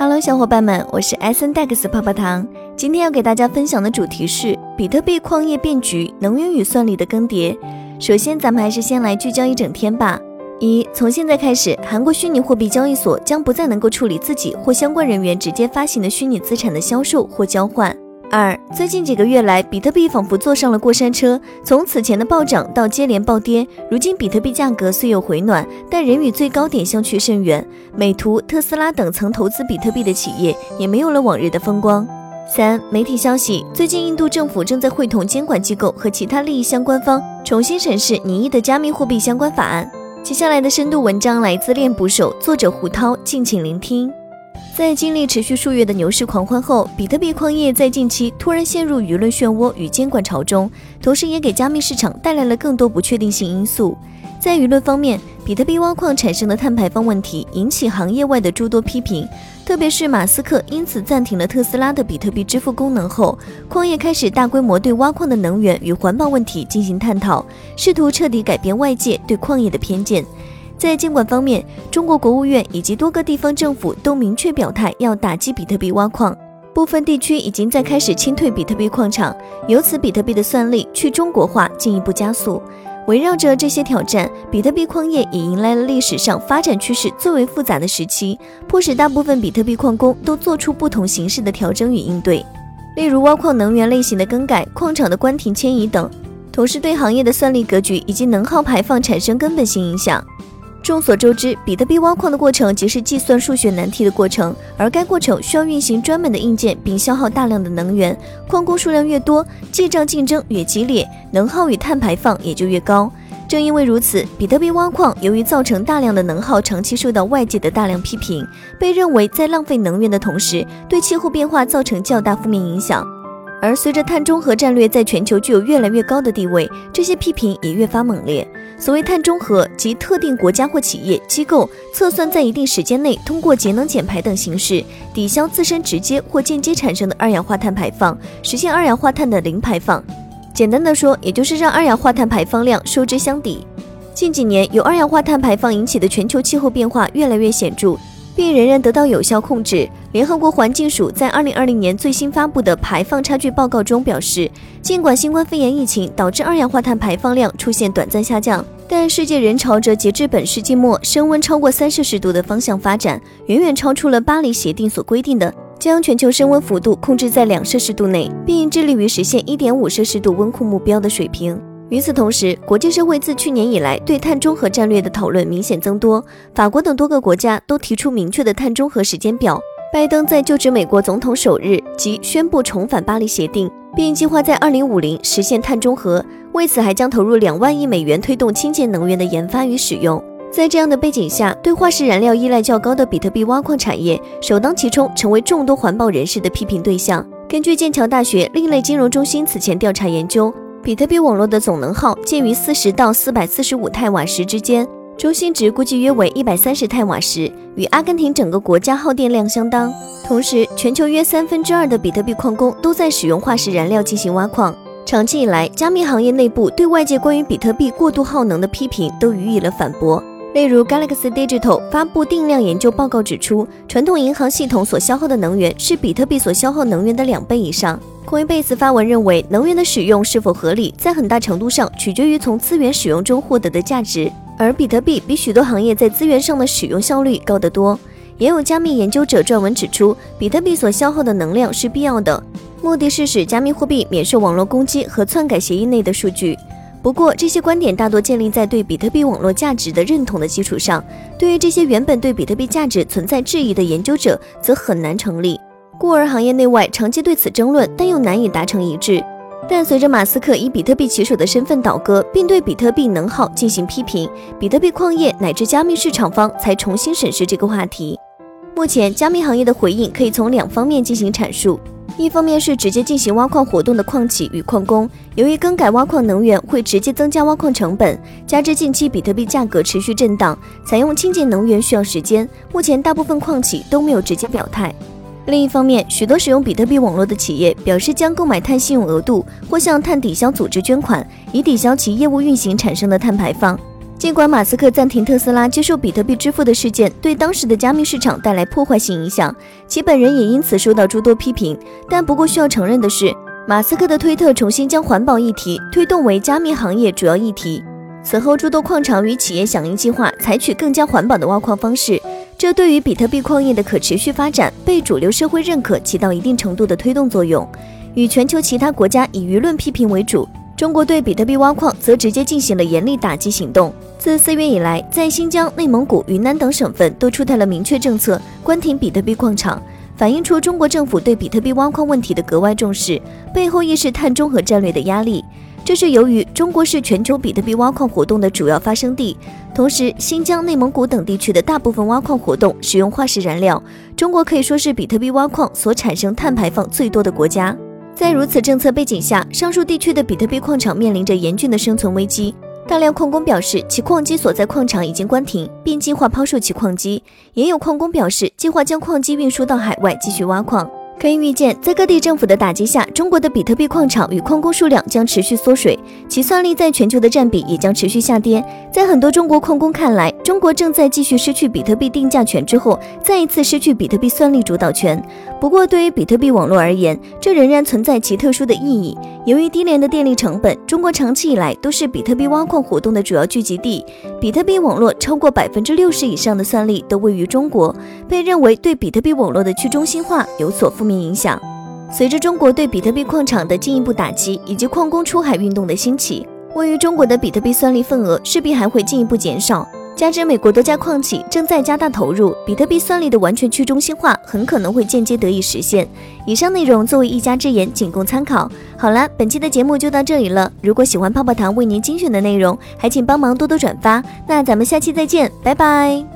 Hello，小伙伴们，我是 S N Dex 泡泡糖。今天要给大家分享的主题是比特币矿业变局，能源与算力的更迭。首先，咱们还是先来聚焦一整天吧。一，从现在开始，韩国虚拟货币交易所将不再能够处理自己或相关人员直接发行的虚拟资产的销售或交换。二，最近几个月来，比特币仿佛坐上了过山车，从此前的暴涨到接连暴跌，如今比特币价格虽有回暖，但仍与最高点相去甚远。美图、特斯拉等曾投资比特币的企业也没有了往日的风光。三，媒体消息，最近印度政府正在会同监管机构和其他利益相关方重新审视拟议的加密货币相关法案。接下来的深度文章来自链捕手，作者胡涛，敬请聆听。在经历持续数月的牛市狂欢后，比特币矿业在近期突然陷入舆论漩涡与监管潮中，同时也给加密市场带来了更多不确定性因素。在舆论方面，比特币挖矿产生的碳排放问题引起行业外的诸多批评，特别是马斯克因此暂停了特斯拉的比特币支付功能后，矿业开始大规模对挖矿的能源与环保问题进行探讨，试图彻底改变外界对矿业的偏见。在监管方面，中国国务院以及多个地方政府都明确表态要打击比特币挖矿，部分地区已经在开始清退比特币矿场，由此比特币的算力去中国化进一步加速。围绕着这些挑战，比特币矿业也迎来了历史上发展趋势最为复杂的时期，迫使大部分比特币矿工都做出不同形式的调整与应对，例如挖矿能源类型的更改、矿场的关停迁移等，同时对行业的算力格局以及能耗排放产生根本性影响。众所周知，比特币挖矿的过程即是计算数学难题的过程，而该过程需要运行专门的硬件，并消耗大量的能源。矿工数量越多，记账竞争越激烈，能耗与碳排放也就越高。正因为如此，比特币挖矿由于造成大量的能耗，长期受到外界的大量批评，被认为在浪费能源的同时，对气候变化造成较大负面影响。而随着碳中和战略在全球具有越来越高的地位，这些批评也越发猛烈。所谓碳中和，即特定国家或企业机构测算在一定时间内，通过节能减排等形式抵消自身直接或间接产生的二氧化碳排放，实现二氧化碳的零排放。简单的说，也就是让二氧化碳排放量收支相抵。近几年，由二氧化碳排放引起的全球气候变化越来越显著。并仍然得到有效控制。联合国环境署在二零二零年最新发布的排放差距报告中表示，尽管新冠肺炎疫情导致二氧化碳排放量出现短暂下降，但世界仍朝着截至本世纪末升温超过三摄氏度的方向发展，远远超出了巴黎协定所规定的将全球升温幅度控制在两摄氏度内，并致力于实现一点五摄氏度温控目标的水平。与此同时，国际社会自去年以来对碳中和战略的讨论明显增多。法国等多个国家都提出明确的碳中和时间表。拜登在就职美国总统首日即宣布重返巴黎协定，并计划在二零五零实现碳中和。为此，还将投入两万亿美元推动清洁能源的研发与使用。在这样的背景下，对化石燃料依赖较高的比特币挖矿产业首当其冲，成为众多环保人士的批评对象。根据剑桥大学另类金融中心此前调查研究。比特币网络的总能耗介于四十到四百四十五太瓦时之间，中心值估计约为一百三十太瓦时，与阿根廷整个国家耗电量相当。同时，全球约三分之二的比特币矿工都在使用化石燃料进行挖矿。长期以来，加密行业内部对外界关于比特币过度耗能的批评都予以了反驳。例如，Galaxy Digital 发布定量研究报告指出，传统银行系统所消耗的能源是比特币所消耗能源的两倍以上。Coinbase 发文认为，能源的使用是否合理，在很大程度上取决于从资源使用中获得的价值，而比特币比许多行业在资源上的使用效率高得多。也有加密研究者撰文指出，比特币所消耗的能量是必要的，目的是使加密货币免受网络攻击和篡改协议内的数据。不过，这些观点大多建立在对比特币网络价值的认同的基础上，对于这些原本对比特币价值存在质疑的研究者，则很难成立。故而，行业内外长期对此争论，但又难以达成一致。但随着马斯克以比特币骑手的身份倒戈，并对比特币能耗进行批评，比特币矿业乃至加密市场方才重新审视这个话题。目前，加密行业的回应可以从两方面进行阐述：一方面是直接进行挖矿活动的矿企与矿工，由于更改挖矿能源会直接增加挖矿成本，加之近期比特币价格持续震荡，采用清洁能源需要时间，目前大部分矿企都没有直接表态。另一方面，许多使用比特币网络的企业表示将购买碳信用额度或向碳抵消组织捐款，以抵消其业务运行产生的碳排放。尽管马斯克暂停特斯拉接受比特币支付的事件对当时的加密市场带来破坏性影响，其本人也因此受到诸多批评。但不过需要承认的是，马斯克的推特重新将环保议题推动为加密行业主要议题。此后，诸多矿场与企业响应计划，采取更加环保的挖矿方式，这对于比特币矿业的可持续发展被主流社会认可，起到一定程度的推动作用。与全球其他国家以舆论批评为主。中国对比特币挖矿则直接进行了严厉打击行动。自四月以来，在新疆、内蒙古、云南等省份都出台了明确政策，关停比特币矿场，反映出中国政府对比特币挖矿问题的格外重视，背后亦是碳中和战略的压力。这是由于中国是全球比特币挖矿活动的主要发生地，同时新疆、内蒙古等地区的大部分挖矿活动使用化石燃料，中国可以说是比特币挖矿所产生碳排放最多的国家。在如此政策背景下，上述地区的比特币矿场面临着严峻的生存危机。大量矿工表示，其矿机所在矿场已经关停，并计划抛售其矿机；也有矿工表示，计划将矿机运输到海外继续挖矿。可以预见，在各地政府的打击下，中国的比特币矿场与矿工数量将持续缩水，其算力在全球的占比也将持续下跌。在很多中国矿工看来，中国正在继续失去比特币定价权之后，再一次失去比特币算力主导权。不过，对于比特币网络而言，这仍然存在其特殊的意义。由于低廉的电力成本，中国长期以来都是比特币挖矿活动的主要聚集地。比特币网络超过百分之六十以上的算力都位于中国，被认为对比特币网络的去中心化有所负。面影响，随着中国对比特币矿场的进一步打击，以及矿工出海运动的兴起，位于中国的比特币算力份额势必还会进一步减少。加之美国多家矿企正在加大投入，比特币算力的完全去中心化很可能会间接得以实现。以上内容作为一家之言，仅供参考。好了，本期的节目就到这里了。如果喜欢泡泡糖为您精选的内容，还请帮忙多多转发。那咱们下期再见，拜拜。